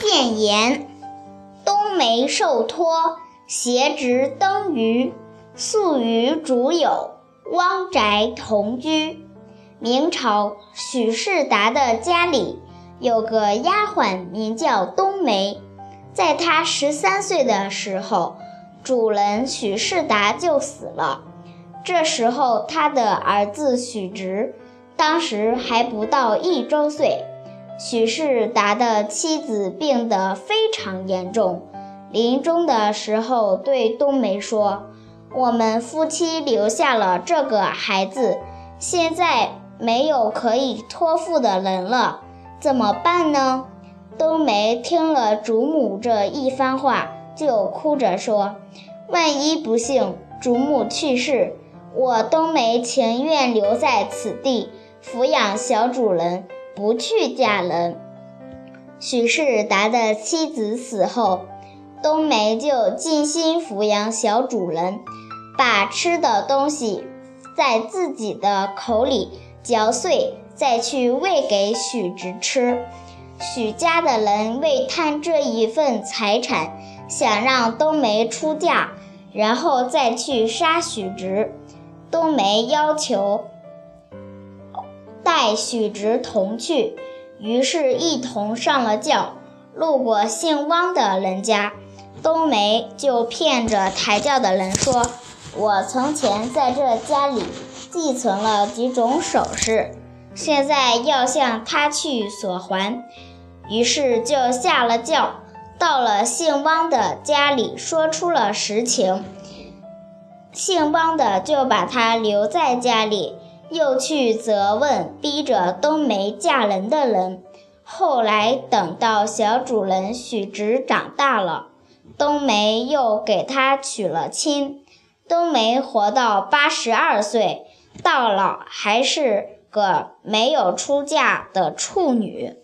谏言：冬梅受托，携直登舆，宿与主友，汪宅同居。明朝许世达的家里有个丫鬟，名叫冬梅。在她十三岁的时候，主人许世达就死了。这时候，他的儿子许直当时还不到一周岁。许世达的妻子病得非常严重，临终的时候对冬梅说：“我们夫妻留下了这个孩子，现在……”没有可以托付的人了，怎么办呢？冬梅听了主母这一番话，就哭着说：“万一不幸主母去世，我冬梅情愿留在此地抚养小主人，不去嫁人。”许世达的妻子死后，冬梅就尽心抚养小主人，把吃的东西在自己的口里。嚼碎，再去喂给许直吃。许家的人为贪这一份财产，想让冬梅出嫁，然后再去杀许直。冬梅要求带许直同去，于是，一同上了轿。路过姓汪的人家，冬梅就骗着抬轿的人说：“我从前在这家里。”寄存了几种首饰，现在要向他去索还，于是就下了轿，到了姓汪的家里，说出了实情。姓汪的就把他留在家里，又去责问逼着冬梅嫁人的人。后来等到小主人许直长大了，冬梅又给他娶了亲。冬梅活到八十二岁。到老还是个没有出嫁的处女。